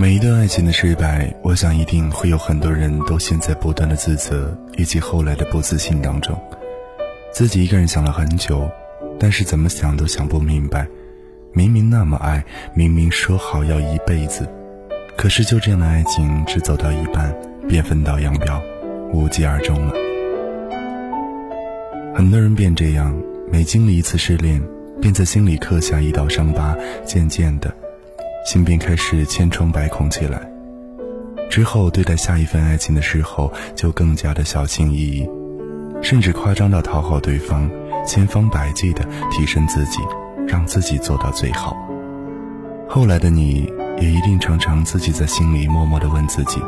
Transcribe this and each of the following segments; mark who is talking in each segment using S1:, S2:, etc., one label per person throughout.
S1: 每一段爱情的失败，我想一定会有很多人都陷在不断的自责以及后来的不自信当中。自己一个人想了很久，但是怎么想都想不明白。明明那么爱，明明说好要一辈子，可是就这样的爱情，只走到一半便分道扬镳，无疾而终了。很多人便这样，每经历一次失恋，便在心里刻下一道伤疤，渐渐的。心便开始千疮百孔起来，之后对待下一份爱情的时候就更加的小心翼翼，甚至夸张到讨好对方，千方百计的提升自己，让自己做到最好。后来的你也一定常常自己在心里默默的问自己，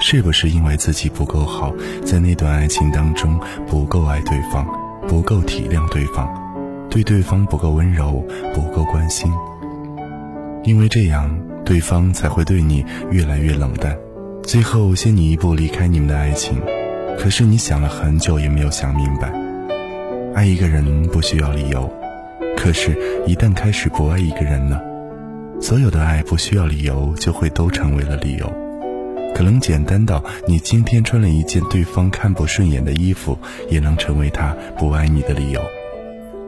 S1: 是不是因为自己不够好，在那段爱情当中不够爱对方，不够体谅对方，对对方不够温柔，不够关心。因为这样，对方才会对你越来越冷淡，最后先你一步离开你们的爱情。可是你想了很久也没有想明白，爱一个人不需要理由，可是，一旦开始不爱一个人呢？所有的爱不需要理由，就会都成为了理由。可能简单到你今天穿了一件对方看不顺眼的衣服，也能成为他不爱你的理由。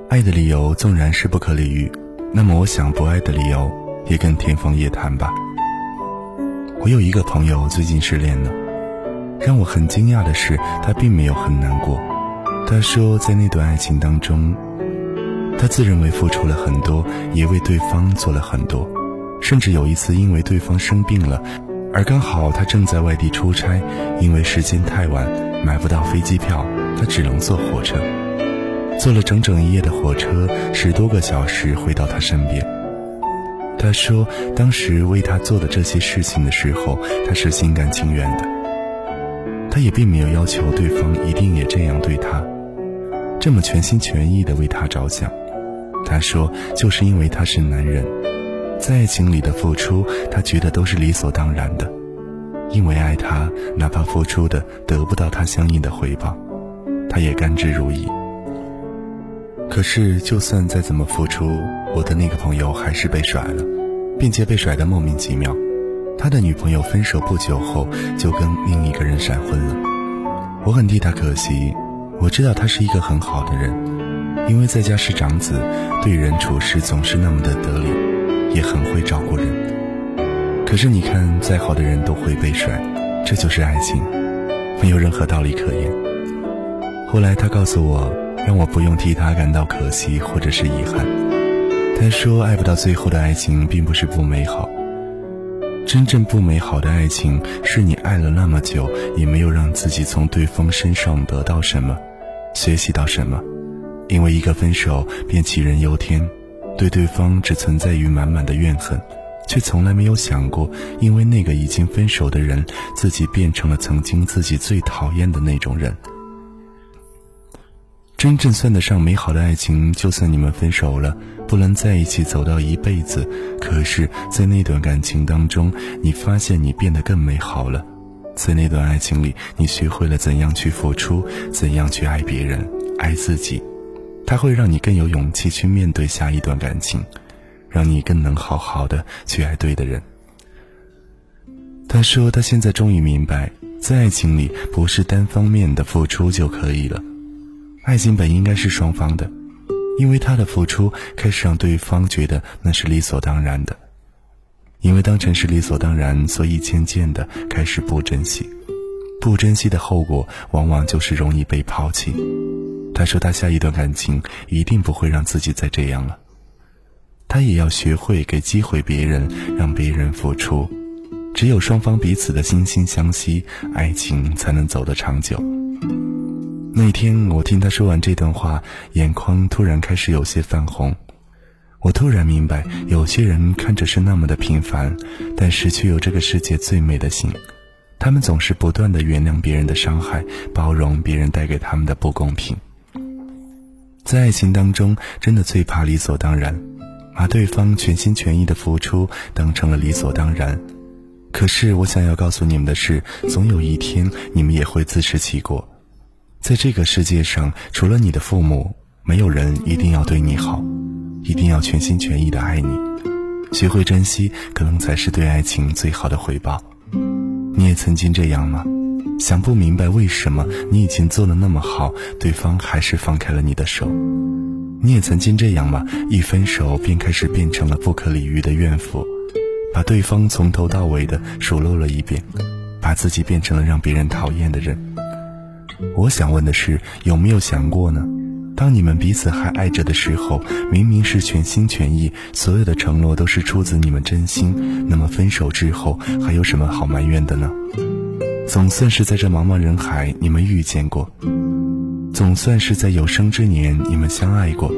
S1: 爱的理由纵然是不可理喻，那么我想不爱的理由。也跟天方夜谭吧。我有一个朋友最近失恋了，让我很惊讶的是，他并没有很难过。他说，在那段爱情当中，他自认为付出了很多，也为对方做了很多，甚至有一次因为对方生病了，而刚好他正在外地出差，因为时间太晚买不到飞机票，他只能坐火车，坐了整整一夜的火车，十多个小时回到他身边。他说：“当时为他做的这些事情的时候，他是心甘情愿的。他也并没有要求对方一定也这样对他，这么全心全意的为他着想。他说，就是因为他是男人，在爱情里的付出，他觉得都是理所当然的。因为爱他，哪怕付出的得不到他相应的回报，他也甘之如饴。可是，就算再怎么付出，我的那个朋友还是被甩了，并且被甩得莫名其妙。他的女朋友分手不久后就跟另一个人闪婚了。我很替他可惜，我知道他是一个很好的人，因为在家是长子，对人处事总是那么的得力，也很会照顾人。可是你看，再好的人都会被甩，这就是爱情，没有任何道理可言。后来他告诉我，让我不用替他感到可惜或者是遗憾。他说：“爱不到最后的爱情，并不是不美好。真正不美好的爱情，是你爱了那么久，也没有让自己从对方身上得到什么，学习到什么。因为一个分手便杞人忧天，对对方只存在于满满的怨恨，却从来没有想过，因为那个已经分手的人，自己变成了曾经自己最讨厌的那种人。真正算得上美好的爱情，就算你们分手了。”不能在一起走到一辈子，可是，在那段感情当中，你发现你变得更美好了。在那段爱情里，你学会了怎样去付出，怎样去爱别人，爱自己。它会让你更有勇气去面对下一段感情，让你更能好好的去爱对的人。他说，他现在终于明白，在爱情里不是单方面的付出就可以了，爱情本应该是双方的。因为他的付出开始让对方觉得那是理所当然的，因为当成是理所当然，所以渐渐的开始不珍惜，不珍惜的后果往往就是容易被抛弃。他说他下一段感情一定不会让自己再这样了，他也要学会给机会别人，让别人付出，只有双方彼此的惺惺相惜，爱情才能走得长久。那天我听他说完这段话，眼眶突然开始有些泛红。我突然明白，有些人看着是那么的平凡，但是却有这个世界最美的心。他们总是不断的原谅别人的伤害，包容别人带给他们的不公平。在爱情当中，真的最怕理所当然，把对方全心全意的付出当成了理所当然。可是我想要告诉你们的是，总有一天你们也会自食其果。在这个世界上，除了你的父母，没有人一定要对你好，一定要全心全意的爱你。学会珍惜，可能才是对爱情最好的回报。你也曾经这样吗？想不明白为什么你已经做的那么好，对方还是放开了你的手。你也曾经这样吗？一分手便开始变成了不可理喻的怨妇，把对方从头到尾的数落了一遍，把自己变成了让别人讨厌的人。我想问的是，有没有想过呢？当你们彼此还爱着的时候，明明是全心全意，所有的承诺都是出自你们真心，那么分手之后还有什么好埋怨的呢？总算是在这茫茫人海，你们遇见过；总算是在有生之年，你们相爱过。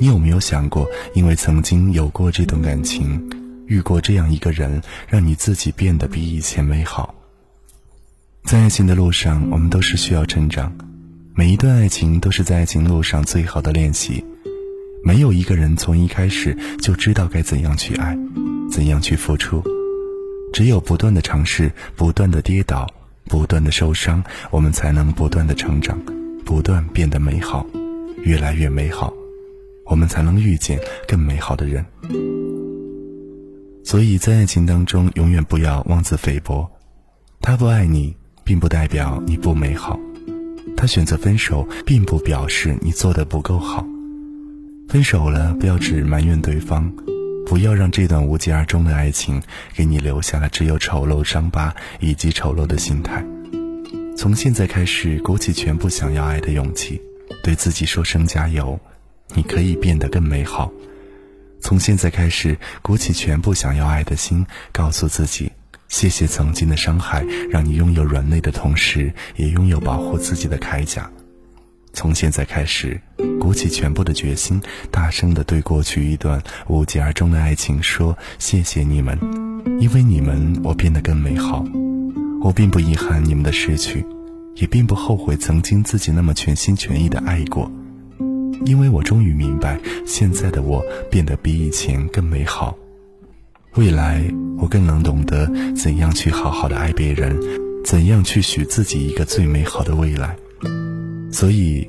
S1: 你有没有想过，因为曾经有过这段感情，遇过这样一个人，让你自己变得比以前美好？在爱情的路上，我们都是需要成长。每一段爱情都是在爱情路上最好的练习。没有一个人从一开始就知道该怎样去爱，怎样去付出。只有不断的尝试，不断的跌倒，不断的受伤，我们才能不断的成长，不断变得美好，越来越美好，我们才能遇见更美好的人。所以在爱情当中，永远不要妄自菲薄。他不爱你，并不代表你不美好；他选择分手，并不表示你做的不够好。分手了，不要只埋怨对方。不要让这段无疾而终的爱情给你留下了只有丑陋伤疤以及丑陋的心态。从现在开始，鼓起全部想要爱的勇气，对自己说声加油，你可以变得更美好。从现在开始，鼓起全部想要爱的心，告诉自己，谢谢曾经的伤害，让你拥有软肋的同时，也拥有保护自己的铠甲。从现在开始，鼓起全部的决心，大声的对过去一段无疾而终的爱情说：“谢谢你们，因为你们，我变得更美好。我并不遗憾你们的失去，也并不后悔曾经自己那么全心全意的爱过，因为我终于明白，现在的我变得比以前更美好。未来，我更能懂得怎样去好好的爱别人，怎样去许自己一个最美好的未来。”所以，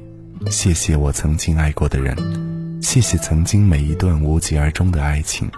S1: 谢谢我曾经爱过的人，谢谢曾经每一段无疾而终的爱情。